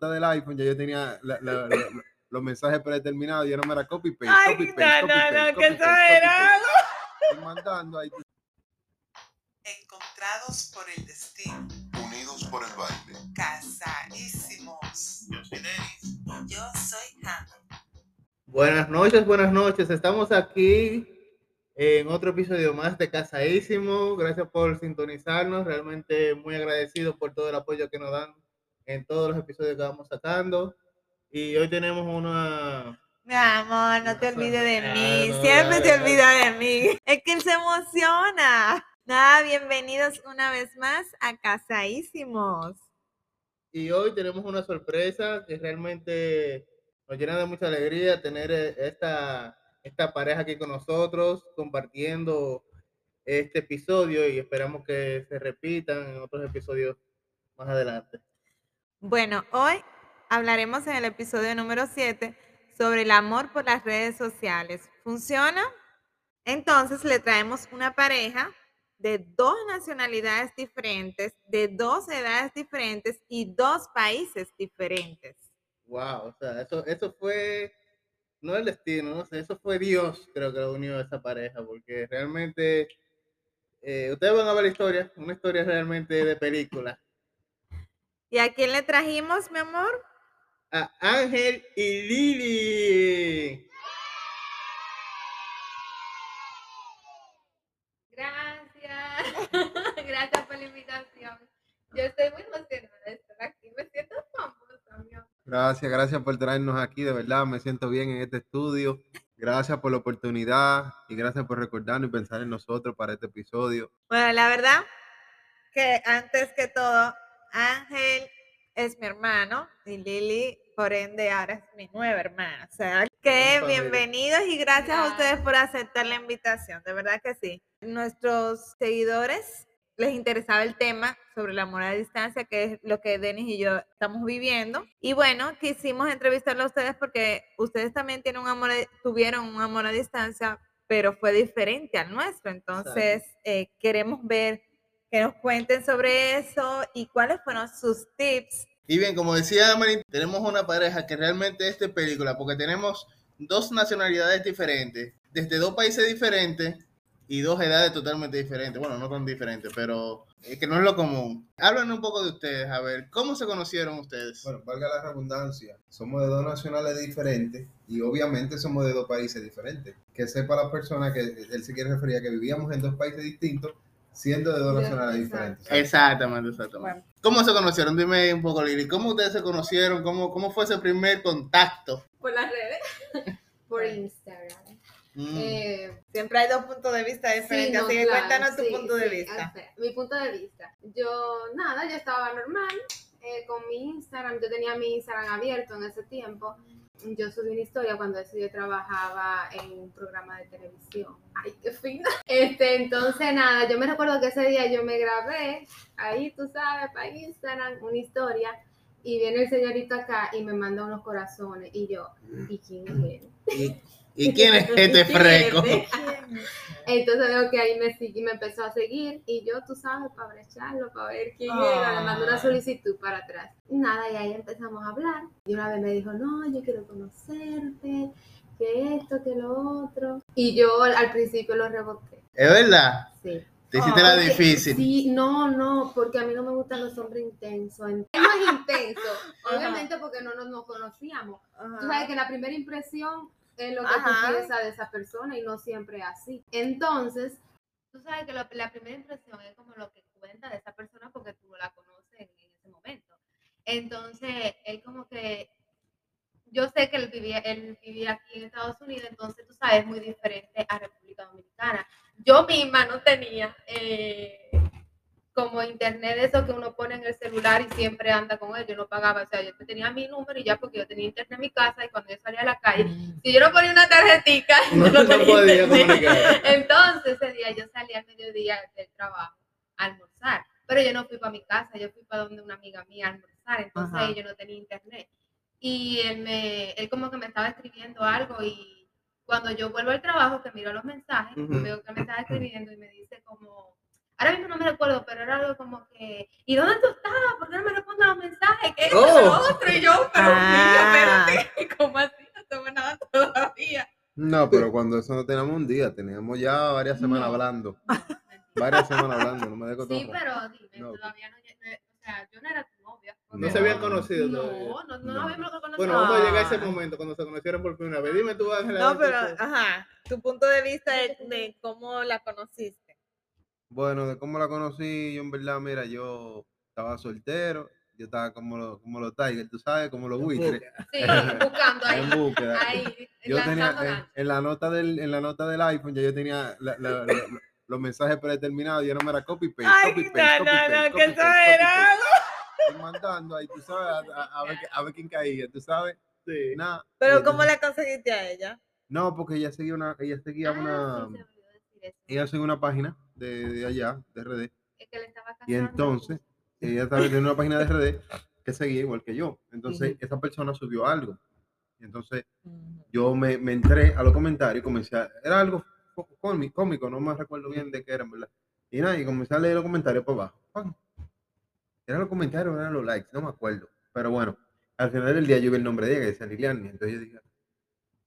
del iPhone, ya yo tenía la- la- la- los mensajes predeterminados, yo no me era copy paste, Ay, copy no, paste, copy no, paste, no, copy que paste, copy era. paste. Y mandando ahí. Encontrados por el destino, Unidos por el baile. casadísimos. Yo soy Denis. Yo soy Hannah. Buenas noches, buenas noches. Estamos aquí en otro episodio más de Casadísimo. Gracias por sintonizarnos. Realmente muy agradecido por todo el apoyo que nos dan en todos los episodios que vamos sacando. Y hoy tenemos una... Mi amor, no te olvides de Ah, mí. no, Siempre te ya. olvida de mí. Es que él se emociona. Nada, bienvenidos una vez más a Casaísimos. Y hoy tenemos una sorpresa que realmente nos llena de mucha alegría tener eh, esta, esta pareja aquí con nosotros compartiendo este episodio y esperamos que se repitan en otros episodios más adelante. Bueno, hoy hablaremos en el episodio número 7 sobre el amor por las redes sociales. ¿Funciona? Entonces le traemos una pareja de dos nacionalidades diferentes, de dos edades diferentes y dos países diferentes. Wow, o sea, eso, eso fue, no el destino, no sé, eso fue Dios, creo que lo unió a esa pareja, porque realmente, eh, ustedes van a ver la historia, una historia realmente de película. ¿Y a quién le trajimos, mi amor? A Ángel y Lili. Gracias. Gracias por la invitación. Yo estoy muy emocionada de estar aquí. Me siento famosa, mi amor. Gracias, gracias por traernos aquí, de verdad, me siento bien en este estudio. Gracias por la oportunidad y gracias por recordarnos y pensar en nosotros para este episodio. Bueno, la verdad que antes que todo, Ángel es mi hermano y Lili, por ende, ahora es mi nueva hermana. O sea, que bienvenidos y gracias a ustedes por aceptar la invitación. De verdad que sí. Nuestros seguidores les interesaba el tema sobre el amor a distancia, que es lo que Denis y yo estamos viviendo. Y bueno, quisimos entrevistarlo a ustedes porque ustedes también tienen un amor, tuvieron un amor a distancia, pero fue diferente al nuestro. Entonces, eh, queremos ver que nos cuenten sobre eso y cuáles fueron sus tips. Y bien, como decía Marín, tenemos una pareja que realmente es de película, porque tenemos dos nacionalidades diferentes, desde dos países diferentes y dos edades totalmente diferentes. Bueno, no tan diferentes, pero es que no es lo común. Hablan un poco de ustedes, a ver, ¿cómo se conocieron ustedes? Bueno, valga la redundancia, somos de dos nacionales diferentes y obviamente somos de dos países diferentes. Que sepa la persona que él se quiere referir a que vivíamos en dos países distintos, siendo de dos exacto. diferentes. Exactamente, exactamente. Bueno. ¿Cómo se conocieron? Dime un poco, Lili, ¿cómo ustedes se conocieron? ¿Cómo, cómo fue ese primer contacto? Por las redes. Por Instagram. Mm. Eh, Siempre hay dos puntos de vista sí, diferentes, no, así que claro, cuéntanos tu sí, punto de vista. sea, mi punto de vista. Yo, nada, yo estaba normal eh, con mi Instagram. Yo tenía mi Instagram abierto en ese tiempo. Yo subí una historia cuando eso yo trabajaba en un programa de televisión. Ay, qué fina. Este, entonces, nada, yo me recuerdo que ese día yo me grabé ahí, tú sabes, para Instagram, una historia. Y viene el señorito acá y me manda unos corazones. Y yo, ¿y quién es él? ¿Y, quién es este este? Entonces veo que ahí me, sigui- me empezó a seguir y yo, tú sabes, para brecharlo, para ver quién era, le mandé una Ah. solicitud para atrás. Y nada, y ahí empezamos a hablar. Y una vez me dijo, no, yo quiero conocerte, que esto, que lo otro. Y yo al- principio lo reboté, ¿Es verdad? sí. Te hiciste la Porque- difícil. Sí, no, no, porque a mí no me gustan los hombres intensos. No es intenso, obviamente porque no nos, nos conocíamos. Ajá. Tú sabes que la primera impresión es lo que Ajá. tú piensas de esa persona y no siempre es así. Entonces, tú sabes que lo- la primera impresión es como lo que cuenta de esa persona porque tú la conoces en, en ese momento. Entonces, él como que, yo sé que él vivía, él vivía aquí en Estados Unidos, entonces tú sabes, es muy diferente a República Dominicana. Yo misma no tenía eh, como internet eso que uno pone en el celular y siempre anda con él, yo no pagaba, o sea, yo tenía mi número y ya porque yo tenía internet en mi casa y cuando yo salía a la calle, si yo no ponía una tarjetica, No, podía comunicar. Entonces ese día yo salí al mediodía del trabajo a almorzar, pero yo no fui para mi casa, yo fui para donde una amiga mía a almorzar, entonces Ajá. yo no tenía internet. Y él, me, él como que me estaba escribiendo algo y cuando yo vuelvo al trabajo, que miro los mensajes, Ujú. veo que me estaba escribiendo y me dice como, Ahora mismo no me recuerdo, pero era algo como que, ¿y dónde tú estabas? ¿Por qué no me respondes los mensajes? ¿Qué es Oh. otro? Y yo, pero Ah. espérate, ¿cómo así? No tengo nada todavía. No, pero cuando eso no teníamos un día, teníamos ya varias semanas No. hablando. Varias semanas hablando, no me dejo Sí, pero dime, No. todavía no, eh, o sea, yo no era tu novia. No se habían conocido No, todavía. no, no, No. nos habíamos conocido. Bueno, vamos a llegar a ese Ah. momento cuando se conocieron por primera vez. Dime tú, Ángela. No, pero, ajá, tu punto de vista de, de cómo la conociste. Bueno, de cómo la conocí, yo en verdad, mira, yo estaba soltero, yo estaba como, lo- como los Tigers, tú sabes, como los buitres, Sí, buscando ahí. en búsqueda. ahí Yo tenía, en, la nota del, en la nota del iPhone, ya yo tenía la- la- la- la- los mensajes predeterminados, ya no me era copy paste, Ay, copy no, paste, no, copy paste, no, copy que mandando ahí, tú sabes, a, a- a ver, qué- a ver quién caía, tú sabes, Sí. Pero Y ¿cómo la conseguiste a ella? No, porque ella seguía una, ella seguía Ah, una, sí, ella seguía una página de, de allá, de RD, Es que le estaba y entonces, ella también tenía una página de RD que seguía igual que yo. Entonces, esa persona subió algo. Y entonces, yo me, me entré a los comentarios y comencé a, era algo có- cómi- cómico, no me recuerdo bien de qué era, verdad. Y nada, y comencé a leer los comentarios por abajo. ¡pam! Eran los comentarios, eran los likes, no me acuerdo. Pero bueno, al final del día yo vi el nombre de ella, que decía Lilian, y entonces yo dije,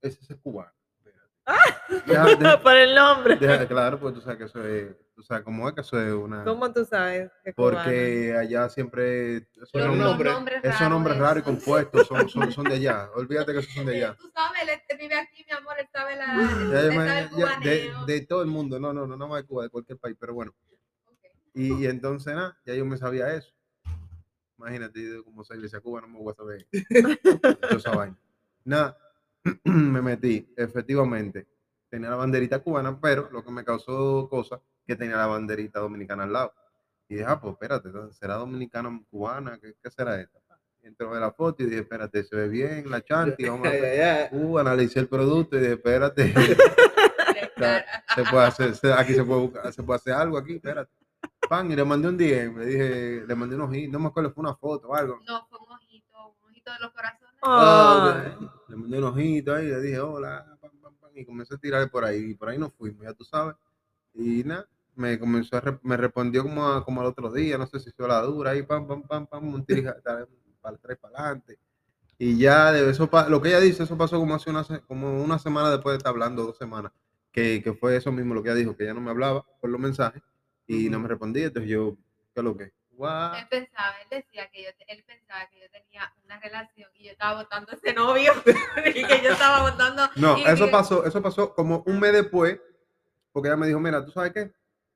ese es cubano. Espérate. Deja- deja- Por el nombre. deja- claro, pues tú sabes que eso es, tú sabes cómo es que eso es una... ¿Cómo tú sabes? que? Porque allá siempre Los, los nombres, nombre- nombres esos raros nombres raros y compuestos son, son, son de allá. Olvídate que esos son de allá. Tú sabes, él este vive aquí, mi amor, él sabe la. Ya, él ya, sabe el ya, ya, de, todo el mundo, no, no, no, no más de Cuba, de cualquier país, pero bueno. Y, y entonces, nada, ya yo me sabía eso. Imagínate, como soy iglesia Cuba, no me voy a saber esa vaina. Nada, me metí, efectivamente. Tenía la banderita cubana, pero lo que me causó cosa que tenía la banderita dominicana al lado. Y dije, ah, pues espérate, ¿será dominicana cubana? ¿Qué, qué será entré a ver la foto y dije, espérate, se ve bien la chanti, vamos a ay. Uh, analicé el producto y dije, espérate. Se puede hacer, se- aquí se puede, buscar- se puede hacer algo aquí, espérate. Pan, y le mandé un DM, le dije, le mandé un ojito, no me acuerdo, fue una foto o algo. No, fue un ojito, un ojito de los corazones. Ah. Le mandé un ojito ahí, le dije, hola, pam, pam, pam, y comencé a tirar por ahí, y por ahí nos fuimos, ya tú sabes. Y nada, me comenzó a, re- me respondió como, a- como al otro día, no sé si fue la dura, ahí, pam, pam, pam, pam, un tirija, para atrás para adelante. Y ya, de eso, lo que ella dice, eso pasó como hace una, como una semana después de estar hablando, dos semanas, que, que fue eso mismo lo que ella dijo, que ella no me hablaba por los mensajes y no me respondía, entonces yo, ¿qué es lo que? Guau. Él pensaba, él decía que yo, él pensaba que yo tenía una relación y yo estaba votando a ese novio y que yo estaba votando. No, eso que- pasó, eso pasó como un mes después, porque ella me dijo, mira, ¿tú sabes qué?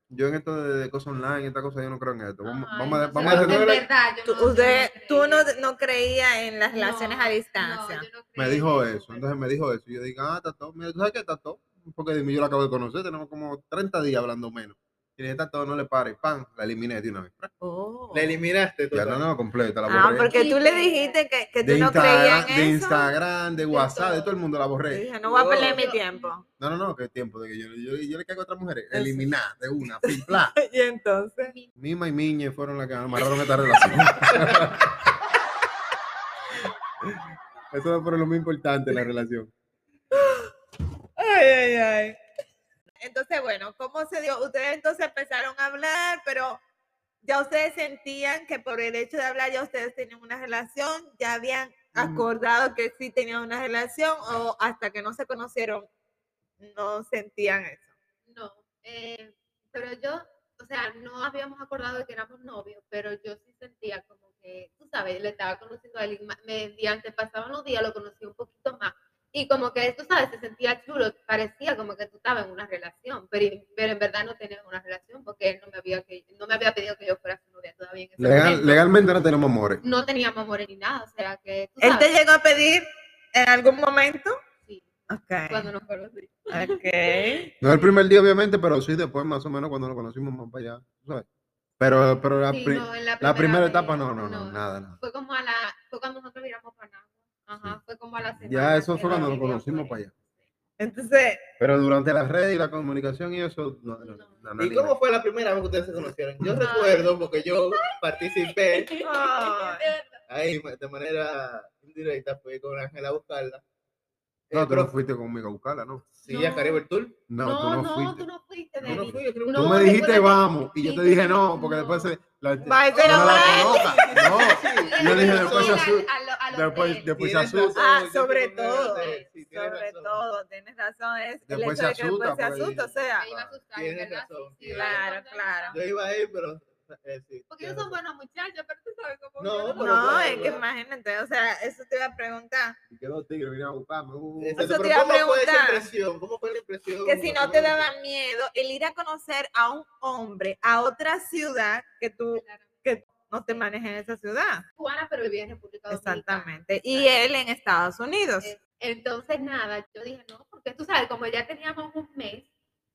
Yo en esto de, de cosas online, esta cosa, yo no creo en esto. Vamos, Ay, vamos, a, no vamos a hacer- verdad, yo Tú, no- yo no usted, tú no, creía. no creías en las relaciones No, a distancia. yo no Me dijo eso, entonces me dijo eso. Y yo dije, ah, Tato, mira, ¿tú sabes qué, Tato? Porque yo la acabo de conocer, tenemos como 30 días hablando menos. Dije, Tato, no le pares, pan, la eliminé de una vez. Oh. La eliminaste Ya total. no, no, completa, la Ah, borré. porque tú le dijiste que, que tú de, no creías en de eso. Instagram, de WhatsApp, de todo. todo el mundo la borré. dije, no voy a perder mi tiempo. No, no, no, qué tiempo, de que yo, yo, yo le caigo a otras mujeres. Eso. Eliminar de una, pim, pla. Y entonces. Mima y Miñe fueron las que amarraron esta relación. Eso fue lo más importante en la relación. Ay, ay, ay. Entonces, bueno, ¿cómo se dio? Ustedes entonces empezaron a hablar, pero ya ustedes sentían que por el hecho de hablar ya ustedes tenían una relación, ya habían acordado que sí tenían una relación o hasta que no se conocieron no sentían eso. No, eh, pero yo, o sea, no habíamos acordado de que éramos novios, pero yo sí sentía como que, tú sabes, le estaba conociendo a él, y ma- mediante pasaban los días lo conocí un poquito más. Y como que, tú sabes, se sentía chulo, parecía como que tú estabas en una relación, pero, pero en verdad no tenías una relación porque él no me había, que, no me había pedido que yo fuera su novia todavía en ese Legal- momento. legalmente no tenemos amores. No teníamos amores ni nada, o sea que, tú ¿Él te llegó a pedir en algún momento? sí, Ok. cuando nos conocí. Ok. No el primer día, obviamente, pero sí después, más o menos, cuando nos conocimos más para allá. sabes. Pero, pero la, Sí, pri- no, en la primera etapa, no, no, no, nada, nada. Fue como a la, fue cuando nosotros viramos para Nagua. Ajá, fue como a la semana. Ya eso fue cuando nos conocimos para allá. Entonces, Pero durante las redes y la comunicación y eso, no, no, no, no, ¿Y cómo fue la primera vez que ustedes se conocieron? Yo Ay. recuerdo porque yo participé Ay. ahí de manera indirecta, fui con Ángela a buscarla. No, tú pero- no fuiste conmigo a buscarla, ¿no? Sí, a Caribe Tour. No, No, tú no, no, fuiste. tú no fuiste, Yo no Denis. fui, yo creo que No, Tú me dijiste vamos y yo te dije no, porque no. después se, la, Va, no la. No, yo dije después se a ir asusta. al- al- al Después, después asusta. Ah, sobre todo, sobre razón. todo, tienes razón, es el Después hecho se de que después asusta, se porque- asusta, o sea, Me iba a asustar, Tienes razón, Claro, claro. Yo iba a ir, pero. Eh, sí, Porque ellos son buenos muchachos, pero tú sabes cómo. No, no, claro, es que imagínate, o sea, eso te iba a preguntar, Y que vinieron a buscarme. uh, Exacto, Eso te iba a ¿Cómo fue esa preguntar. impresión? ¿Cómo fue la impresión? que si no te daba miedo el ir a conocer a un hombre a otra ciudad que tú Claro. no te manejes en esa ciudad. Cubana, pero vivía en República Dominicana. Exactamente. Y él en Estados Unidos. Eh, Entonces, nada, yo dije, no, porque tú sabes, como ya teníamos un mes,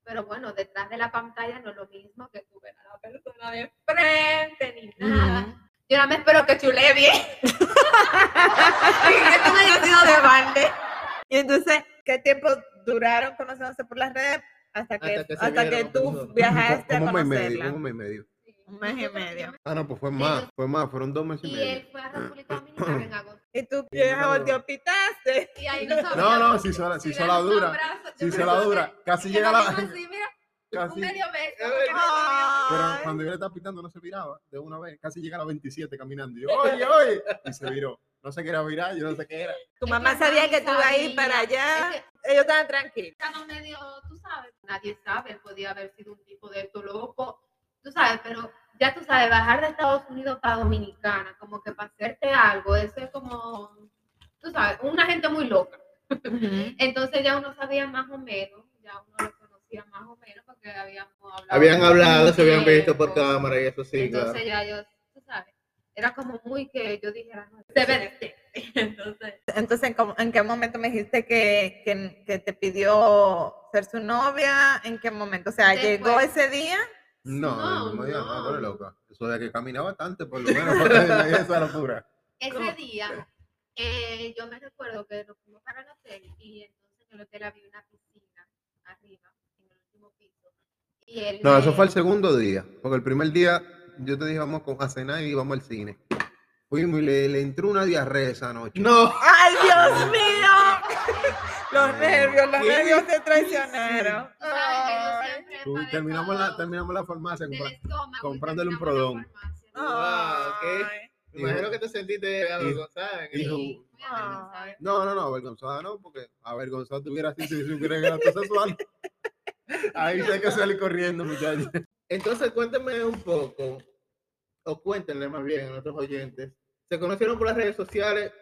pero bueno, detrás de la pantalla no es lo mismo que tú ver a la persona de frente ni nada. Ujú. Yo nada más espero que chule bien. y que esto no haya sido de balde. Y entonces, ¿qué tiempo duraron conociéndose por las redes? Hasta que, Hasta que hasta que tú viajaste a como un mes y medio, conocerla. como un mes y medio. Un mes y medio. Ah, no, pues fue más, fue más, fueron dos meses y Y medio. él fue a República Dominicana en agosto. Y tú vieja no. volteó pitaste. Y ahí nos No, no, si sola, si sola dura, si sola dura, casi llega la... dimos así, mira, Casi, un medio beso. Pero cuando yo le estaba pitando no se viraba de una vez, casi llega a la 27 caminando. Y yo, oye, oye, y se viró. No sé qué era virar, yo no sé qué era. Tu Es mamá que sabía que tú ibas a ir para allá. Es que Ellos estaban tranquilos. estaba medio, tú sabes, nadie sabe, podía haber sido un tipo de esto loco, tú sabes, pero ya tú sabes, bajar de Estados Unidos para Dominicana, como que para hacerte algo, eso es como, tú sabes, una gente muy loca. Entonces ya uno sabía más o menos, ya uno lo conocía más o menos porque habíamos hablado. Habían hablado, se habían visto por cámara y eso sí, Entonces claro. ya yo, tú sabes, era como muy que yo dijera, no. Entonces, Entonces, ¿en, qué momento me dijiste que, que, que te pidió ser su novia? ¿En qué momento? O sea, ¿llegó ese día? No, No, el mismo día, no, eres no. loca. Eso de que caminaba bastante, por lo menos, esa locura. ese ¿Cómo? día, eh, yo me recuerdo que nos fuimos para el hotel y entonces en el hotel había una piscina arriba, en el último piso. Y él No, eso me- fue el segundo día, porque el primer día yo te dije vamos con- a cenar y vamos al cine. Fuimos y le, le entró una diarrea esa noche. No, ¡Ay, Dios mío! Los nervios, los ¿Qué? nervios te traicionaron. Ay. Tú- terminamos, la, terminamos la farmacia. compra- comprándole un prodón. Ah, ok. Imagino que te sentiste avergonzada. No, no, no, avergonzada no, porque avergonzada tuviera así si supiera que era sexual. Ahí hay que salir corriendo, muchachos. Entonces, cuéntame un poco, o cuéntenle más bien a nuestros oyentes. Se conocieron por las redes sociales,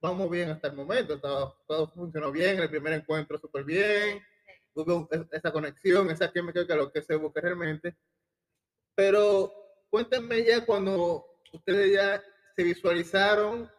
vamos bien hasta el momento, todo, todo funcionó bien, el primer encuentro súper bien, hubo es- esa conexión, esa química que es lo que se busca realmente. Pero cuéntenme ya cuando ustedes ya se visualizaron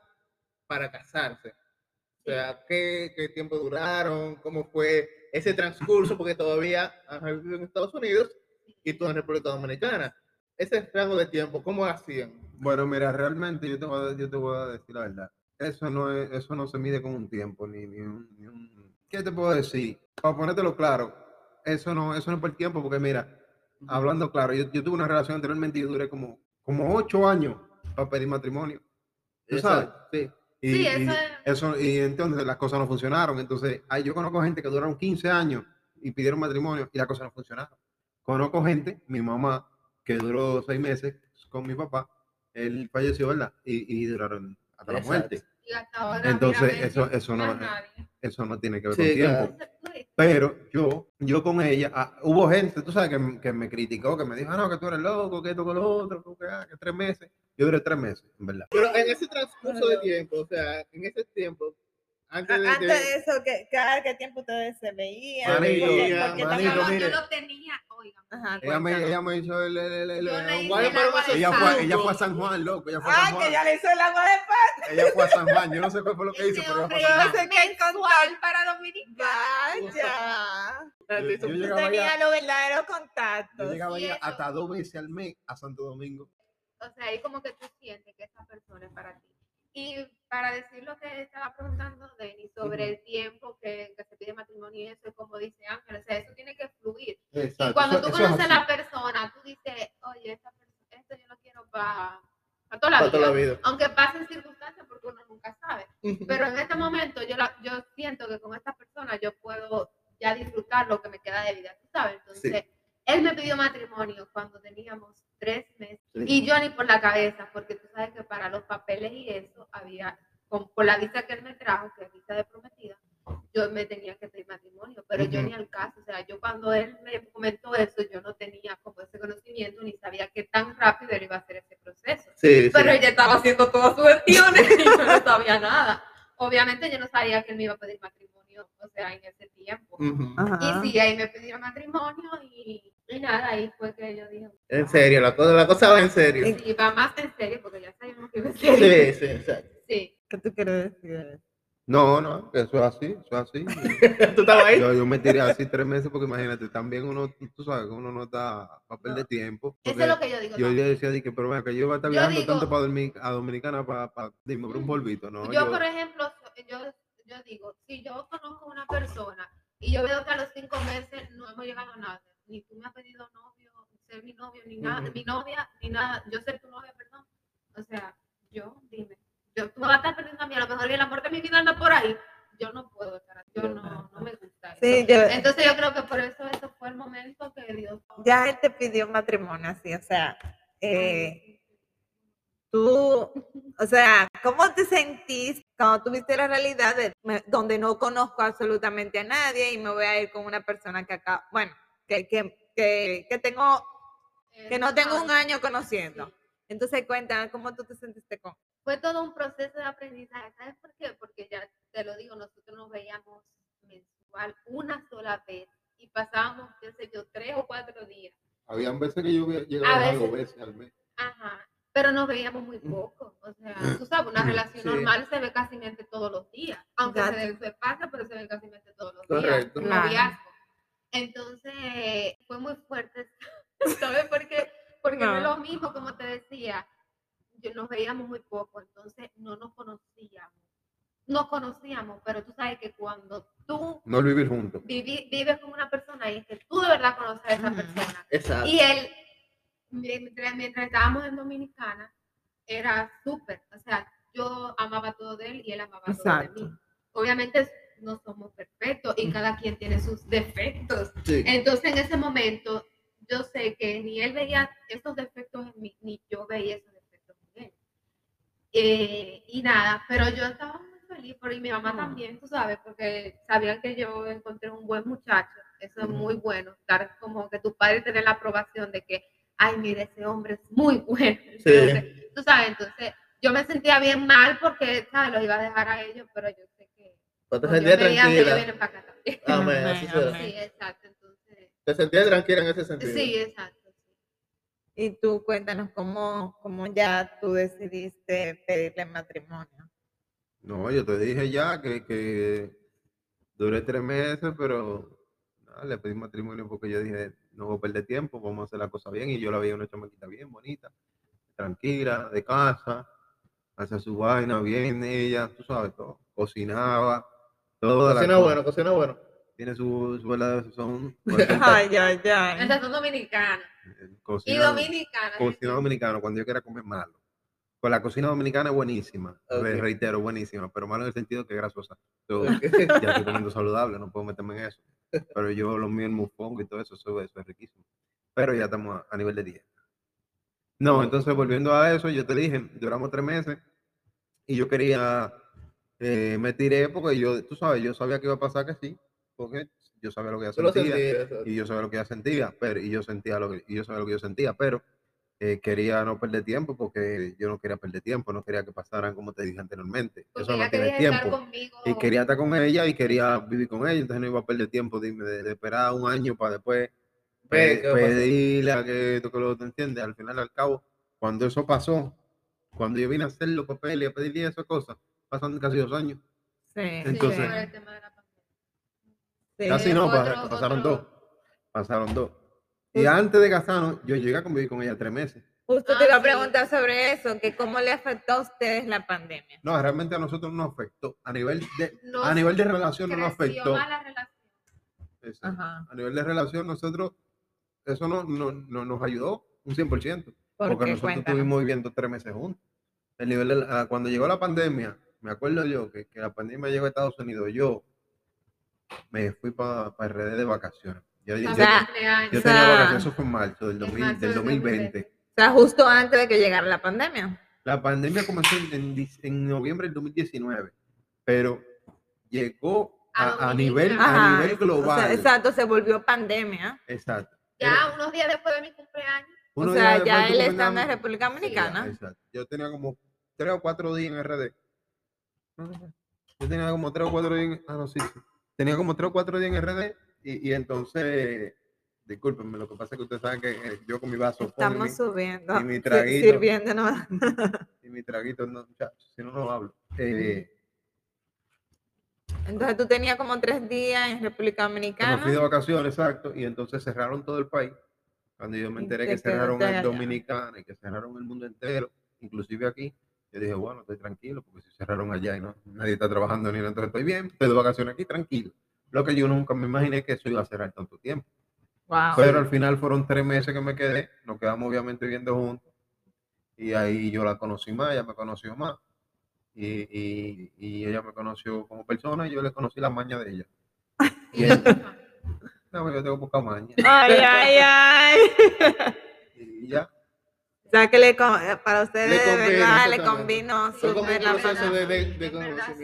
para casarse. O sea, ¿qué, qué tiempo duraron? ¿Cómo fue ese transcurso? Porque todavía han vivido en Estados Unidos y tú en República Dominicana. Ese rango de tiempo, ¿cómo hacían? Bueno, mira, realmente yo te voy a, yo te voy a decir la verdad. Eso no, es, eso no se mide con un tiempo, ni, ni un, ni un- ¿Qué te puedo decir? Para ponértelo claro, eso no, eso no es por tiempo, porque mira, hablando claro, yo, yo tuve una relación anteriormente y yo duré como, como ocho años para pedir matrimonio. ¿Tú sabes? Sí. Y, Sí, y eso es- eso, y entonces las cosas no funcionaron. Entonces, ay, yo conozco gente que duraron 15 años y pidieron matrimonio y las cosas no funcionaron. Conozco gente, mi mamá, que duró seis meses con mi papá, él falleció, ¿verdad? Y, y duraron hasta la muerte. Y hasta ahora, Entonces, eso, eso, no, eso no tiene que ver Sí, con tiempo. claro. Pero yo, yo con ella, ah, hubo gente, tú sabes, que, que me criticó, que me dijo, ah, no, que tú eres loco, que esto, que lo otro, que, ah, que tres meses. Yo duré tres meses, en verdad. Pero en ese transcurso de tiempo, o sea, en ese tiempo, antes de... Antes de- de eso, ¿qué, cada qué tiempo ustedes se veían? Se ¿Por qué- veían, por qué manito, yo, lo, yo tenía, oigan. Ajá, Ella me, ella me hizo el, el- el- el- Yo agua de ella, fue, ella fue a San Juan, loco, ella fue a Ah, San que Juan. ya le hizo el agua de paz. Ella fue a San Juan, yo no sé cuál fue lo que hizo, pero ella fue a San no Juan. sé qué mensual para Dominicana. Vaya. Yo, yo llegaba allá, los verdaderos yo contactos. llegaba y allá eso. hasta dos veces al mes a Santo Domingo. O sea, ahí como que tú sientes que esa persona es para ti. Y para decir lo que estaba preguntando Denis sobre el tiempo que, que se pide matrimonio y eso, como dice Ángel, o sea, eso tiene que fluir. Y cuando eso- tú conoces a la persona, tú dices, oye, esta persona, esto yo lo quiero para toda la Para vida. toda la vida. Aunque pasen circunstancias, porque uno nunca sabe. Pero en este momento yo, la- yo siento que con esta persona yo puedo ya disfrutar lo que me queda de vida, ¿tú sabes? Entonces, él me pidió matrimonio cuando teníamos tres meses Sí. y yo ni por la cabeza, porque tú sabes que para los papeles y eso había, con, por la visa que él me trajo, que es visa de prometida, yo me tenía que pedir matrimonio, pero yo Ujú. ni al caso, o sea, yo cuando él me comentó eso, yo no tenía como ese conocimiento ni sabía qué tan rápido él iba a hacer ese proceso. Sí, sí. Pero ella estaba haciendo todas sus gestiones y yo no sabía nada. Obviamente yo no sabía que él me iba a pedir matrimonio, o sea, en ese tiempo. Ujú. Ajá. Y sí, ahí me pidieron matrimonio y, nada, ahí fue que yo dije, En serio, la cosa, la cosa va en serio. sí, va más en serio, porque ya sabíamos que iba en serio. Sí, sí, exacto. Sí. ¿Qué tú quieres decir? No, no, que eso es así, eso es así. ¿Tú estabas ahí? Yo, yo me tiré así tres meses porque imagínate, también uno, tú sabes que uno no está para perder tiempo. Eso es lo que yo digo. Yo le decía, di que, pero venga, que yo voy a estar Yo viajando digo- tanto para dormir a Dominicana para, para dime, por un polvito, ¿no? yo, por ejemplo, yo, yo digo, si yo conozco a una persona y yo veo que a los cinco meses no hemos llegado a nada, ni tú me has pedido novio, ser mi novio, ni nada, mi novia, ni nada, yo ser tu novia, perdón. O sea, yo, dime, yo, tú vas a estar perdiendo a mí, a lo mejor y el amor de mi vida anda por ahí. Yo no puedo estar yo no, no me gusta eso. Sí, yo, Entonces yo creo que por eso eso fue el momento que Dios... ya él te pidió matrimonio, así, o sea, eh, tú, o sea, ¿cómo te sentís cuando tuviste la realidad de donde no conozco absolutamente a nadie y me voy a ir con una persona que acá, bueno, que, que, que, que tengo, que no tengo un año conociendo? Entonces cuéntame, ¿cómo tú te sentiste con? fue todo un proceso de aprendizaje. ¿Sabes por qué? Porque ya te lo digo, nosotros nos veíamos mensual una sola vez y pasábamos, qué sé yo, tres o cuatro días. Habían veces que yo llegaba a dos veces. veces al mes. Ajá. Pero nos veíamos muy poco. O sea, tú sabes, una relación Sí. normal se ve casi todos los días. Aunque se, se pasa, pero se ve casi todos los Correcto. días. Claro. Entonces, fue muy fuerte. ¿Sabes por qué? Porque no. es No. lo mismo, como te decía. Yo, nos veíamos muy poco, entonces no nos conocíamos. Nos conocíamos, pero tú sabes que cuando tú No vivir juntos. vivi- vives con una persona y es que tú de verdad conoces a esa persona. Exacto. Y él, mientras, mientras estábamos en Dominicana, era súper. O sea, yo amaba todo de él y él amaba todo de Exacto. mí. Obviamente no somos perfectos y cada quien tiene sus defectos. Sí. Entonces, en ese momento, yo sé que ni él veía esos defectos en mí, ni yo veía esos defectos en él. Eh, y nada, pero yo estaba muy feliz, por, y mi mamá Mm. también, tú sabes, porque sabían que yo encontré un buen muchacho. Eso es muy bueno, estar como que tu padre tener la aprobación de que, ay, mire, ese hombre es muy bueno. Entonces, Tú sabes, entonces yo me sentía bien mal porque, ¿sabes? Los iba a dejar a ellos, pero yo Pues te sentías tranquila. vienen para acá también. Amén, así Amén, será. amén. Sí, exacto, entonces, Te sentías tranquila en ese sentido. sí, exacto. sí. Y tú cuéntanos cómo, cómo ya tú decidiste pedirle matrimonio. No, yo te dije ya que, que duré tres meses, pero le pedí matrimonio porque yo dije, no voy a perder tiempo, vamos a hacer la cosa bien. Y yo la veía una chamaquita bien bonita, tranquila, de casa, hacía su vaina bien, ella, tú sabes, todo, cocinaba, toda Cocina bueno, cocina bueno. Tiene su, su verdadero sazón. Ay, ay, ay. Esas son dominicanas. Y Cocina, dominicanas. cocina dominicana, cuando yo quiera comer malo. Pues la cocina dominicana es buenísima, reitero, buenísima, pero malo en el sentido que es grasosa. So, ya estoy comiendo saludable, no puedo meterme en eso. Pero yo lo mío, el mufongo y todo eso, eso, eso es riquísimo. Pero ya estamos a, a nivel de dieta. No, entonces volviendo a eso, yo te dije, duramos tres meses y yo quería, eh, me tiré porque yo, tú sabes, yo sabía que iba a pasar que sí, porque yo sabía lo que ella sentía y yo sabía lo que ella sentía, pero y yo sentía lo que y yo sabía lo que yo sentía, pero eh, quería no perder tiempo porque yo no quería perder tiempo, no quería que pasaran como te dije anteriormente. Porque ella tiene quería tiempo. conmigo. Y quería estar con ella y quería vivir con ella, entonces no iba a perder tiempo, dime, de, de esperar un año para después pe- pedirle a que que lo entiendes. Al final, al cabo, cuando eso pasó, cuando yo vine a hacer los papeles y a pedirle esas cosas, pasan casi dos años. Sí, Sí, entonces- por el tema de la pandemia. sí. Casi no, otro- pasaron otro- dos. Pasaron dos. Y antes de casarnos, yo llegué a convivir con ella tres meses. Justo Ah, te iba a sí. preguntar sobre eso, que cómo le afectó a ustedes la pandemia. No, realmente a nosotros no nos afectó. A nivel de, a nivel de relación no nos afectó. más la relación. Exacto. Ajá. A nivel de relación, nosotros, eso no, no- no nos ayudó un 100%. ¿Por porque qué? nosotros Cuéntanos. estuvimos viviendo tres meses juntos. El nivel de la- ah, cuando llegó la pandemia, me acuerdo yo que, que la pandemia llegó a Estados Unidos, yo me fui para RD de vacaciones. Yo, yo- Para sea, mi cumpleaños. yo o tenía vacaciones, eso fue en marzo del, en 2000 marzo del del 2020. O sea, justo antes de que llegara la pandemia. La pandemia comenzó en, en en noviembre del 2019, pero llegó A a, nivel, Ajá, a nivel o sea, global. exacto, se volvió pandemia. Exacto. Ya unos días después de mi cumpleaños. O sea, ya él estando en comenzabas- República Dominicana. Exacto. Yo tenía como tres o cuatro días en RD. Yo tenía como tres o cuatro días en... Ah, no, sí, sí. Tenía como tres o cuatro días en RD y, y entonces... Discúlpenme, lo que pasa es que ustedes saben que eh, yo con mi vaso Estamos subiendo. y mi traguito. Sirviéndonos. y mi traguito, no, muchachos, si no, no hablo. Eh, Entonces tú tenías como tres días en República que me Dominicana. fui de vacaciones, exacto, y entonces cerraron todo el país. Cuando yo me enteré te que cerraron el. Dominicana y que cerraron el mundo entero, inclusive aquí, yo dije, bueno, estoy tranquilo, porque si cerraron allá y no, nadie está trabajando ni nada, entonces estoy bien, estoy de vacaciones aquí, tranquilo. Lo que yo nunca me imaginé que eso iba a cerrar tanto tiempo. Wow. Pero al final fueron tres meses que me quedé, nos quedamos obviamente viviendo juntos, y ahí yo la conocí más, ella me conoció más, y, y, y ella me conoció como persona y yo le conocí la maña de ella. Y ella, no, yo tengo poca maña. Ay, ay, ay. Y ya, O sea que le, con- para ustedes de convino, verdad le convino súper la de, de, de verdad.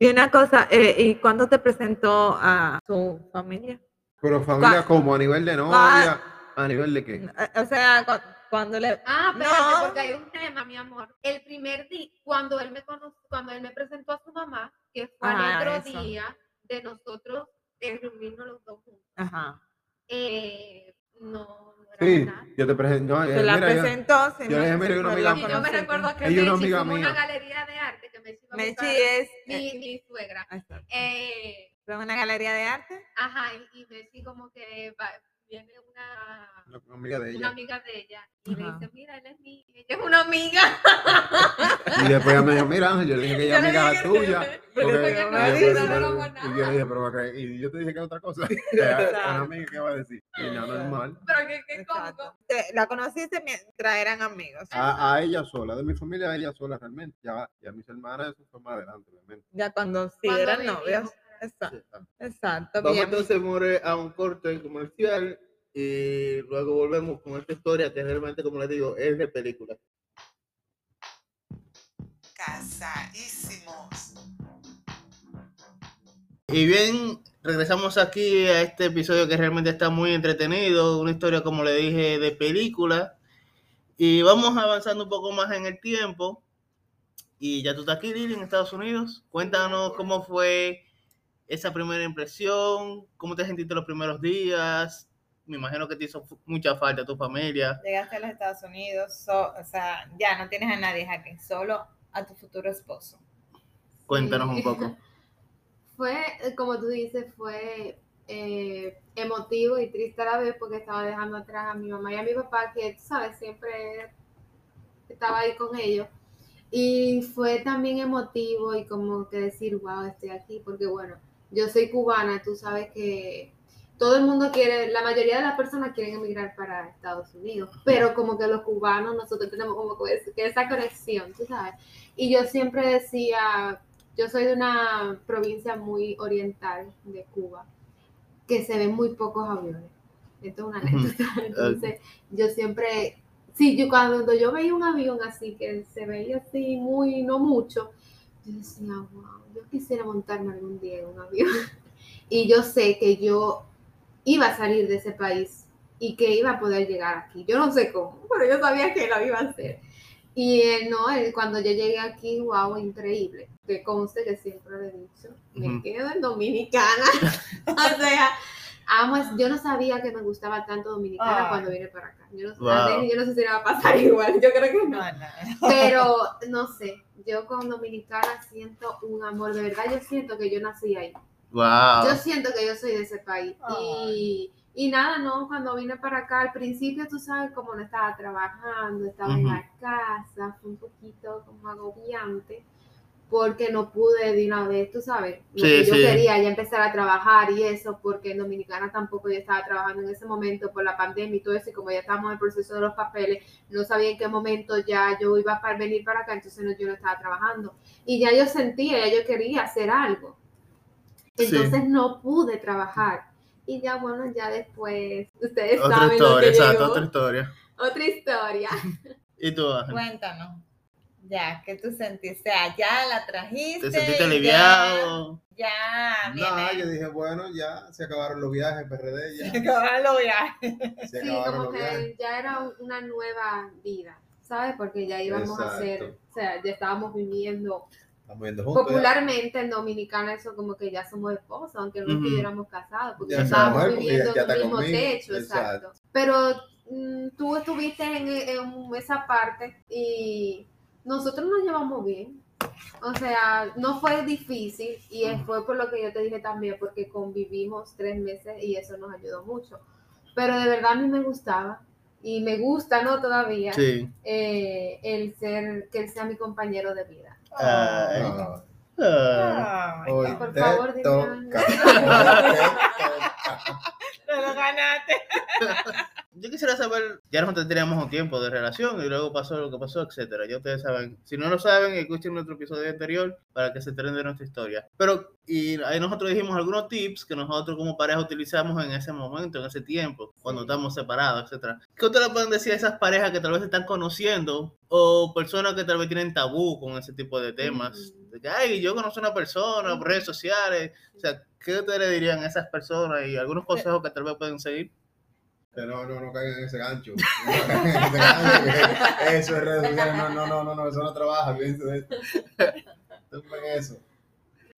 Y una cosa, eh, ¿y cuándo te presentó a su familia? pero familia como a nivel de novia, a nivel de qué. Eh, O sea, cu- cuando le... Ah, No. porque hay un tema, mi amor. El primer día, cuando él me conoció, cuando él me presentó a su mamá, que fue Ah, al otro eso. día de nosotros eh, reunirnos los dos juntos, Ajá. eh, no, no era Sí, verdad. yo te presento. no, Se eh, la mira, yo- presentó. yo le dije, mira, una no amiga Y yo me recuerdo que es una amiga una galería de arte que Messi iba a Messi buscar es... mi, eh, mi suegra. Eh, ¿Fue una galería de arte? ajá, y, y Messi como que va- viene una, una amiga de una ella. amiga de ella y le Ajá. dice, mira, él es mi, ella es una amiga. Y después ella me dijo, mira, Ángel, yo le dije que ella es le amiga tuya. y y yo le dije, pero acá- y yo te dije que es otra cosa. Una amiga, ¿qué va a decir? Y no, normal. Pero que, que La conociste mientras eran amigos. A, a ella sola, de mi familia, a ella sola realmente. Ya, ya mis hermanas, eso fue más adelante, obviamente. Ya cuando sí Cuando eran vivimos. novios. Exacto. Exacto. Vamos bien. entonces, More, a un corte comercial y luego volvemos con esta historia que realmente, como les digo, es de película. Casadísimos. Y bien, regresamos aquí a este episodio que realmente está muy entretenido, una historia, como le dije, de película. Y vamos avanzando un poco más en el tiempo. Y ya tú estás aquí, Lili, en Estados Unidos. Cuéntanos cómo fue esa primera impresión, cómo te sentiste los primeros días. Me imagino que te hizo mucha falta tu familia. Llegaste a los Estados Unidos, so- o sea, ya no tienes a nadie aquí, solo a tu futuro esposo. Cuéntanos un poco. Fue, eh, como tú dices, fue eh, emotivo y triste a la vez porque estaba dejando atrás a mi mamá y a mi papá, que, tú sabes, siempre estaba ahí con ellos. Y fue también emotivo y como que decir, wow, estoy aquí, porque bueno, yo soy cubana, tú sabes que todo el mundo quiere, la mayoría de las personas quieren emigrar para Estados Unidos, pero como que los cubanos, nosotros tenemos como que esa conexión, tú sabes. Y yo siempre decía, yo soy de una provincia muy oriental de Cuba, que se ven muy pocos aviones. Esto es una anécdota. Entonces, yo siempre, sí, yo cuando yo veía un avión así, que se veía así muy, no mucho, yo decía, wow, yo quisiera montarme algún día en un avión. Y yo sé que yo iba a salir de ese país y que iba a poder llegar aquí. Yo no sé cómo, pero yo sabía que lo iba a hacer. Y él, no, él, cuando yo llegué aquí, wow, increíble. Que conste que siempre lo he dicho, me quedo en Dominicana. o sea, amo, es- yo no sabía que me gustaba tanto Dominicana Ay. cuando vine para acá. Yo no, Wow. yo no sé si me va a pasar igual, yo creo que no. No, no. Pero no sé, yo con Dominicana siento un amor, de verdad yo siento que yo nací ahí. Wow. Yo siento que yo soy de ese país. Y, y nada, no, cuando vine para acá, al principio tú sabes como no estaba trabajando, estaba en la casa, fue un poquito como agobiante. Porque no pude de una vez, tú sabes, lo Sí, que yo sí. quería ya empezar a trabajar y eso, porque en Dominicana tampoco yo estaba trabajando en ese momento por la pandemia y todo eso, y como ya estábamos en el proceso de los papeles, no sabía en qué momento ya yo iba a venir para acá, entonces no, yo no estaba trabajando. Y ya yo sentía, ya yo quería hacer algo. Sí. Entonces no pude trabajar. Y ya bueno, ya después, ustedes Otra saben lo historia, que exacto, llegó. otra historia. Otra historia. ¿Y tú, Ángel? Cuéntanos. Ya, ¿qué tú sentiste? O sea, ya la trajiste. ¿Te sentiste ya- aliviado? Ya, Nada, yo viene. dije, bueno, ya se acabaron los viajes, PRD, ya. Acabaron los viajes. Se Sí, como los viajes. que ya era un- una nueva vida, ¿sabes? Porque ya íbamos a hacer, o sea, ya estábamos viviendo Estamos yendo juntos. ya. popularmente en Dominicana eso como que ya somos esposos, aunque no estuviéramos casados, porque Ya ya estábamos ya- viviendo ya en el mismo conmigo, techo, exacto. exacto. Pero mm, tú estuviste en, en esa parte y nosotros nos llevamos bien. O sea, no fue difícil y fue por lo que yo te dije también, porque convivimos tres meses y eso nos ayudó mucho. Pero de verdad a mí me gustaba y me gusta, ¿no? Todavía Sí. eh, el ser, que él sea mi compañero de vida. Ay. Ah. Ay, hoy por favor, dime te lo ganaste. Yo quisiera saber, ya nosotros teníamos un tiempo de relación y luego pasó lo que pasó, etcétera. Ya ustedes saben, si no lo saben, escuchen nuestro episodio anterior para que se enteren de nuestra historia. Pero, y ahí nosotros dijimos algunos tips que nosotros como pareja utilizamos en ese momento, en ese tiempo, cuando estamos separados, etcétera. ¿Qué ustedes pueden decir a esas parejas que tal vez se están conociendo o personas que tal vez tienen tabú con ese tipo de temas? De que, ay, yo conozco a una persona por redes sociales. O sea, ¿qué ustedes le dirían a esas personas y algunos consejos que tal vez pueden seguir? No, no, no caigan en ese gancho. No caigan en ese gancho. Eso es redes. No, no, no, no, no, eso no trabaja. Eso.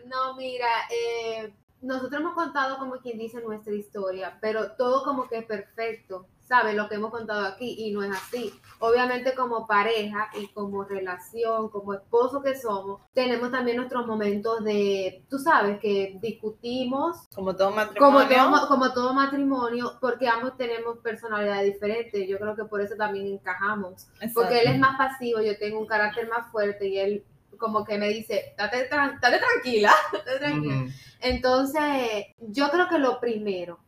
No, mira, eh, nosotros hemos contado como quien dice nuestra historia, pero todo como que es perfecto, ¿sabes? Lo que hemos contado aquí y no es así. Obviamente como pareja y como relación, como esposo que somos, tenemos también nuestros momentos de, tú sabes, que discutimos, Como todo matrimonio. como todo, como todo matrimonio, porque ambos tenemos personalidades diferentes. Yo creo que por eso también encajamos. Porque él es más pasivo, yo tengo un carácter más fuerte y él como que me dice, date, tran- date tranquila, date tranquila. Ujú. Entonces, yo creo que lo primero,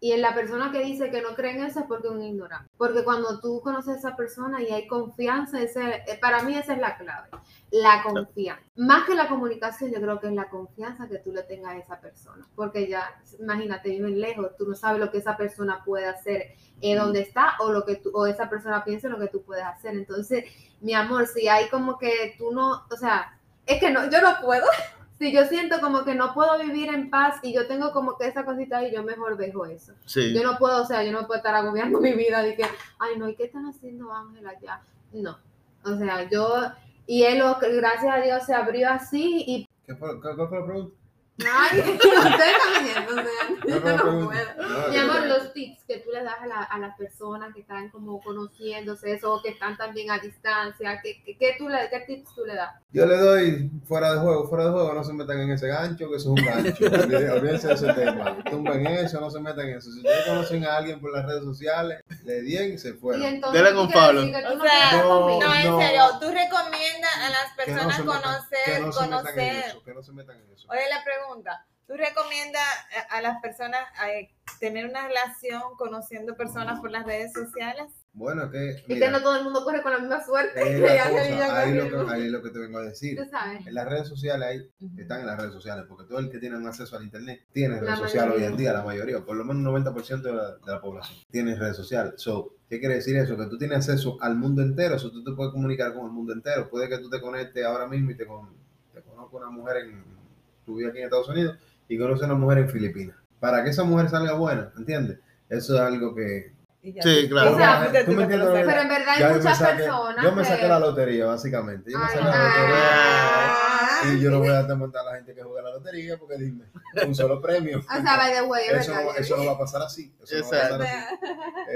y en la persona que dice que no cree en eso es porque es un ignorante. Porque cuando tú conoces a esa persona y hay confianza, ese, eh, para mí esa es la clave, la confianza. Más que la comunicación, yo creo que es la confianza que tú le tengas a esa persona. Porque ya, imagínate, viven lejos, tú no sabes lo que esa persona puede hacer, eh, dónde está, o lo que tú, o esa persona piensa lo que tú puedes hacer. Entonces, mi amor, si hay como que tú no, o sea, es que no, yo no puedo. Si yo siento como que no puedo vivir en paz y yo tengo como que esa cosita ahí, yo mejor dejo eso. Sí. Yo no puedo, o sea, yo no puedo estar agobiando mi vida de que, ay, no, ¿y qué están haciendo Ángela allá? No. O sea, yo, y él, gracias a Dios, se abrió así y, ¿Qué fue, qué, qué fue la pregunta? ay, ustedes están viendo, o sea, ¿Qué yo fue la no pregunta? puedo. No, Mi amor, los tips que tú le das a, la- a las personas que están como conociéndose, eso, o que están también a distancia, ¿qué, qué, qué tú le, qué tips tú le das? Yo le doy fuera de juego, fuera de juego, no se metan en ese gancho, que eso es un gancho. Olvídense de ese tema. Tumben eso, no se metan en eso. Si ustedes conocen a alguien por las redes sociales, le dien y se fueron. Dele ¿tú con Pablo. tú O no sea, no, en serio, tú recomiendas a las Que no personas metan, conocer, que no se metan en conocer. eso, que no se metan en eso. Oye, la pregunta, ¿tú recomiendas a, a las personas eh, tener una relación conociendo personas por las redes sociales? Bueno, que Es que mira, no todo el mundo corre con la misma suerte. la cosa, ahí lo, que, ahí lo que te vengo a decir. Tú sabes. En las redes sociales hay están en las redes sociales, porque todo el que tiene un acceso al internet tiene La redes sociales hoy en día, la mayoría, por lo menos un 90% de la, de la población tiene redes sociales. So, ¿Qué quiere decir eso? Que tú tienes acceso al mundo entero, eso tú te puedes comunicar con el mundo entero. Puede que tú te conectes ahora mismo y te, con, te conozca una mujer en, tú vives aquí en Estados Unidos y conoces a una mujer en Filipinas. Para que esa mujer salga buena, ¿entiendes? Eso es algo que... Sí, claro. Pero en verdad hay Ya yo me muchas saqué- personas. Yo me que- saqué la lotería, básicamente. Yo me Ay, saqué la lotería. Y yo no voy a demandar a la gente que juega la lotería porque dime, un solo premio. O sea, by the way, es Eso no, eso no va a pasar así. Eso, no va a pasar así.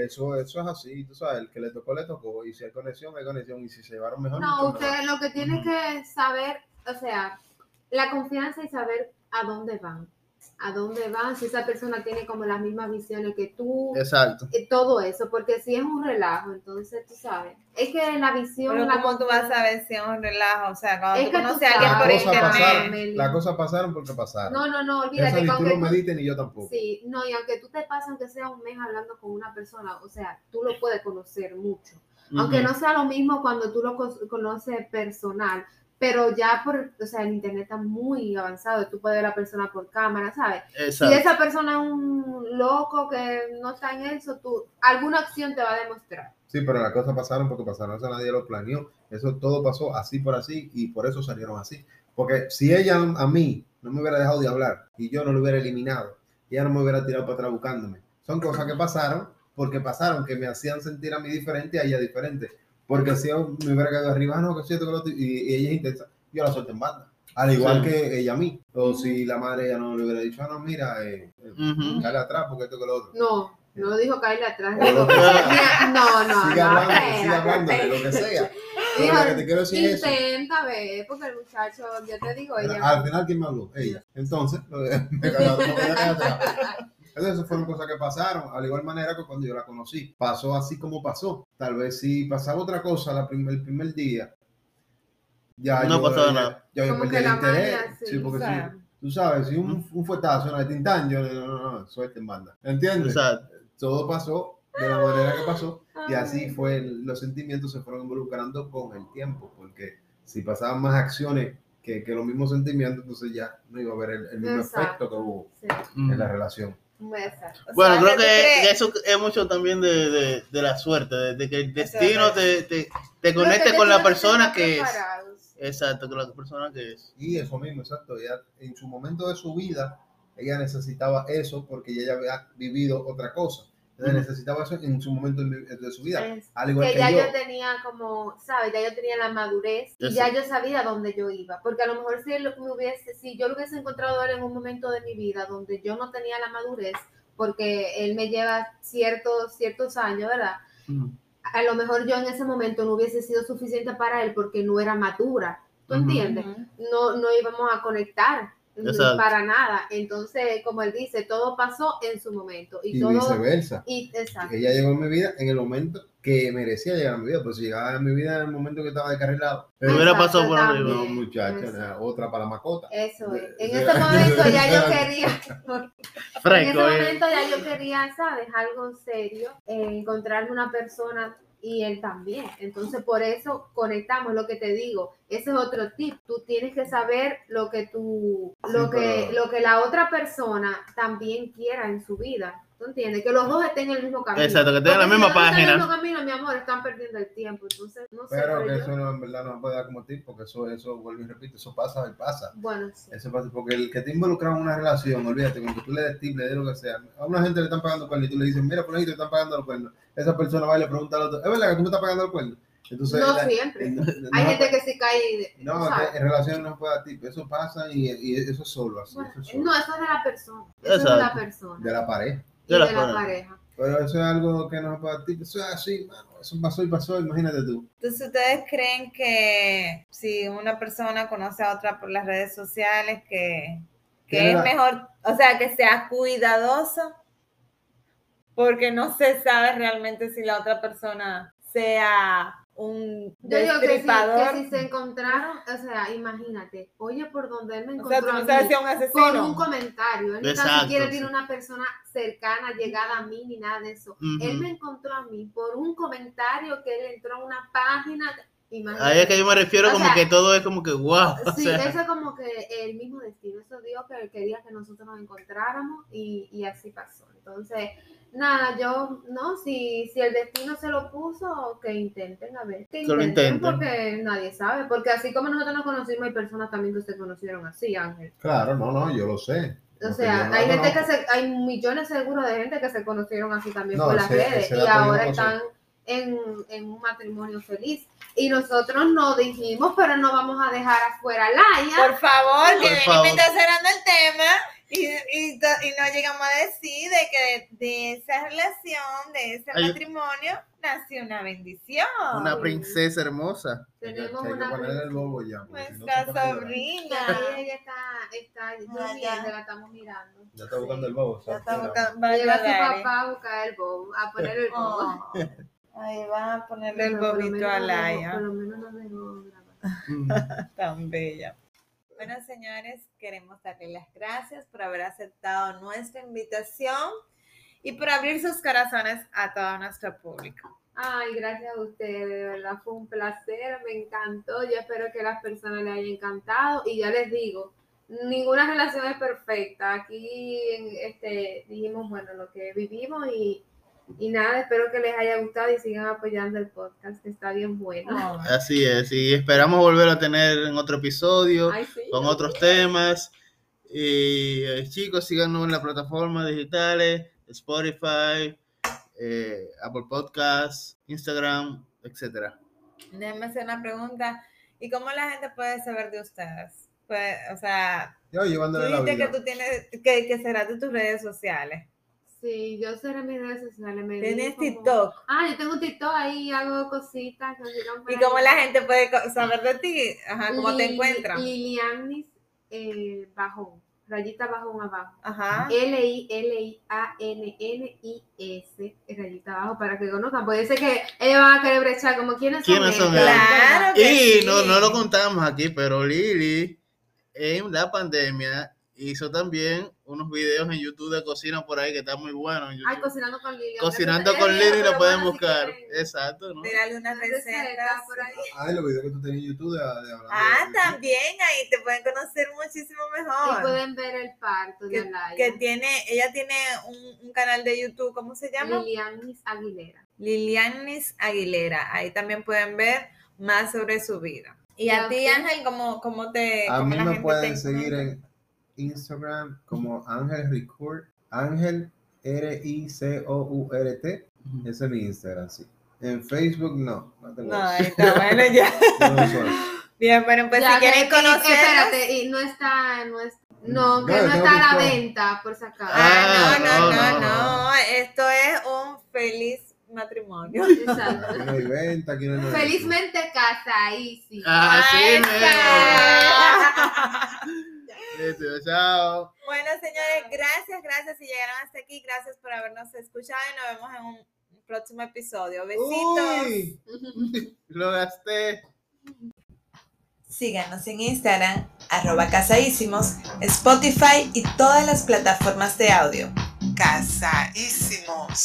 Eso, eso es así, tú sabes, el que le tocó, le tocó. Y si hay conexión, hay conexión. Y si se llevaron mejor, No, mucho usted mejor. lo que tiene que saber, o sea, la confianza y saber a dónde van. a dónde van, si esa persona tiene como las mismas visiones que tú, Exacto. eh, todo eso, porque si es un relajo, entonces tú sabes, es que la visión, Pero la ¿cómo tú vas a saber si es un relajo? O sea, cuando Es tú que tú conoces a alguien por internet. las cosas pasaron porque pasaron. No, no, no, Eso olvídate ni con tú lo tú- medites ni yo tampoco. Sí, no, y aunque tú te pases, aunque sea un mes hablando con una persona, o sea, tú lo puedes conocer mucho. Aunque Ujú. no sea lo mismo cuando tú lo co- conoces personal, pero ya por, o sea, el internet está muy avanzado, tú puedes ver a la persona por cámara, ¿sabes? Si Exacto. esa persona es un loco que no está en eso, tú, alguna acción te va a demostrar. Sí, pero las cosas pasaron porque pasaron. Eso nadie lo planeó. Eso todo pasó así por así y por eso salieron así. Porque si ella a mí no me hubiera dejado de hablar y yo no lo hubiera eliminado, ella no me hubiera tirado para atrás buscándome. Son cosas que pasaron porque pasaron, que me hacían sentir a mí diferente y a ella diferente. Porque si yo me hubiera quedado arriba, "Ah, no, que siento que lo otro", y, y ella es intensa, yo la suelto en banda. Al igual Sí. que ella a mí. O si la madre ella no le hubiera dicho, ah, no, mira, eh, eh, Ujú. dale atrás porque esto que lo otro. No, no dijo caerle atrás. Dijo- que sea. no, no, Sigue no, hablando, sigue hablando de lo que sea. Dijo, lo que te quiero decir es eso. Intenta ver, porque el muchacho, yo te digo, ella. Al final, ¿quién me habló? Ella. Entonces, me ganó, como que ya te atrás. Entonces, esas fueron cosas que pasaron, al igual manera que cuando yo la conocí. Pasó así como pasó. Tal vez si pasaba otra cosa la prim- el primer día, ya No yo, pasaba ya- nada. Ya yo Como perdí que el la interés. magia, sí, sí, porque o sea. tú sabes, si un, un fuetazo, una de tintán, yo no, no, no, suerte en banda. ¿Entiendes? Exacto. Todo pasó de la manera que pasó. Y así fue, el- los sentimientos se fueron involucrando con el tiempo, porque si pasaban más acciones que, que los mismos sentimientos, entonces ya no iba a haber el, el mismo Exacto. efecto que hubo Sí, en la relación. Bueno, sea, creo ¿tú que crees? eso es mucho también de, de, de la suerte, de, de que el destino te, te, te conecte que con la persona que es. Exacto, con la persona que es. Y eso mismo, exacto. Ella, en su momento de su vida, ella necesitaba eso porque ella ya había vivido otra cosa. Ujú. necesitaba eso en su momento de su vida. Es Al igual que que, ya yo. yo. tenía como, ¿sabes? Ya yo tenía la madurez y Eso. ya yo sabía dónde yo iba. Porque a lo mejor si, él me hubiese, si yo lo hubiese encontrado en un momento de mi vida donde yo no tenía la madurez, porque él me lleva ciertos, ciertos años, ¿verdad? Ujú. A lo mejor yo en ese momento no hubiese sido suficiente para él porque no era madura. ¿Tú entiendes? No, no íbamos a conectar mm, Exacto. para nada. Entonces, como él dice, todo pasó en su momento. Y, Y todo. viceversa. Y, exacto. Ella llegó en mi vida en el momento que merecía llegar a mi vida. Pues si llegaba en mi vida en el momento que estaba descarrilado, Me hubiera pasado por arriba. no, muchacha, otra para la macota. Eso es. En ese momento ya yo quería, en Fresco, ese eh. momento ya yo quería, ¿sabes? Algo serio, eh, encontrarme una persona y él también. Entonces, por eso conectamos lo que te digo. Ese es otro tip. Tú tienes que saber lo que tú, lo Sí, que, pero- lo que la otra persona también quiera en su vida. ¿Tú entiendes? Que los dos estén en el mismo camino. Exacto, que tengan la Porque si misma En el página. mismo camino, mi amor, están perdiendo el tiempo. Entonces, no sé. Pero pero que yo- eso no, en verdad no se puede dar como tip, porque eso, eso, vuelvo y repito, eso pasa y pasa. Bueno, sí. Eso pasa porque el que te involucra en una relación, olvídate, cuando tú le des tip, le des lo que sea, a una gente le están pagando cuernos y tú le dices, mira, por ahí te están pagando los cuernos. Esa persona va y le pregunta al otro, ¿es verdad que tú me estás pagando los cuernos? Entonces, No la- siempre. no- Hay no- gente que sí cae. No, en relaciones no se puede dar tip, eso pasa y, y eso es solo así, Bueno, eso es solo. no, eso es de la persona. Eso es de la persona. De la pareja. De de la la, pareja. Pero eso es algo que no se puede dar tip, eso es así, mano, eso pasó y pasó, imagínate tú. Entonces, ¿ustedes creen que si una persona conoce a otra por las redes sociales, que, que es la- mejor, o sea, que sea cuidadoso? Porque no se sabe realmente si la otra persona sea un Yo digo que si, que si se encontraron, o sea, imagínate, oye, por donde él me o sea, encontró tú a no sabes mí, si es un con asesino. un comentario. Él ni tan Exacto, siquiera sí. tiene una persona cercana, llegada a mí, ni nada de eso. Ujú. Él me encontró a mí por un comentario que él entró a una página. Imagínate. Ahí es que yo me refiero O como sea, que todo es como que wow. O Sí, sea, eso es como que el mismo destino. Eso Dios que quería que nosotros nos encontráramos y, y así pasó. Entonces, nada, yo, no, si, si el destino se lo puso, que intenten, a ver. Que intenten, intenten. porque nadie sabe. Porque así como nosotros nos conocimos, hay personas también que se conocieron así, Ángel. Claro, no, no, yo lo sé. O Porque sea, no hay gente que se, hay millones seguro de gente que se conocieron así también No, por las ese- redes ese y ahora están en, en un matrimonio feliz. Y nosotros no dijimos, pero no vamos a dejar afuera a Laia. Por favor, que está cerrando el tema y, y, y no llegamos a decir de que de, de esa relación, de ese Ay, matrimonio, nació una bendición. una princesa hermosa. Tenemos Hay que una el logo ya. porque si no Nuestra a sobrina. Ahí ella está, está está ya. durmiendo, la estamos mirando. Ya está buscando el bobo. Ya está buscando- va a Llega su llegar, papá a buscar el bobo, a poner el bobo. Oh. Ahí van a ponerle el bobito a Laia. Por lo menos no dejó grabar. Tan bella. Bueno, señores, queremos darle las gracias por haber aceptado nuestra invitación y por abrir sus corazones a todo nuestro público. Ay, gracias a ustedes, de verdad fue un placer, me encantó. Yo espero que a las personas les haya encantado y ya les digo, ninguna relación es perfecta. Aquí este, dijimos, bueno, lo que vivimos y, y nada, espero que les haya gustado y sigan apoyando el podcast, que está bien bueno. Así es, y esperamos volver a tener en otro episodio Ay, sí. con otros temas. Y eh, chicos, síganos en las plataformas digitales, Spotify, eh, Apple Podcasts, Instagram, etcétera. Déjenme hacer una pregunta. ¿Y cómo la gente puede saber de ustedes? Pues, o sea, Yo tú llevándole la dijiste que vida. tú tienes, que, que será de tus redes sociales. Sí, yo cerré mis redes sociales. me Tienes como- TikTok. Ah, yo tengo un TikTok ahí, hago cositas. ¿Y ahí. cómo la gente puede saber de ti? Ajá, ¿cómo te encuentran? Lilianis eh, Bajón, rayita bajón abajo. Ajá. L-I-L-I-A-N-N-I-S, rayita abajo, para que conozcan. Puede ser que ellos van a querer brechar, como quiénes son ¿Quiénes son ellos? Claro que Y sí. no, no lo contamos aquí, pero Lili en la pandemia hizo también unos videos en YouTube de cocina por ahí que están muy buenos. en Ay, cocinando con Lili. Cocinando con Lili lo pueden bueno, buscar. Exacto, ¿no? Mira algunas receta recetas. por ahí. Ah, los videos que tú tenías en YouTube de, de Ah, de- también ahí te pueden conocer muchísimo Y mejor. pueden ver el parto de Que, Alaya. que tiene, ella tiene un, un canal de YouTube, ¿cómo se llama? Lilianis Aguilera. Lilianis Aguilera. Ahí también pueden ver más sobre su vida. Y ¿Y a ti? Ángel, ¿cómo, cómo te A cómo mí la me gente pueden seguir en Instagram como Ángel Record. Ángel R-I-C-O-U-R-T. Ese es mi Instagram, sí. En Facebook no. No tengo No, está bueno ya. Bien, bueno, pues Ya, si quieren conocerlos. Espérate, y no está, no es, no, que No, no, está a la venta, por si acaso. Ah, no, Ah, no, no, no, no. no. Esto es un feliz matrimonio. Exacto. Aquí no hay venta, aquí no hay. Felizmente. Así Ahí mismo. está. Listo, chao. Bueno, señores, gracias, gracias si llegaron hasta aquí. Gracias por habernos escuchado y nos vemos en un próximo episodio. Besitos. Uy. Lo gasté. Síganos en Instagram, arroba casaísimos, Spotify y todas las plataformas de audio. Casaísimos.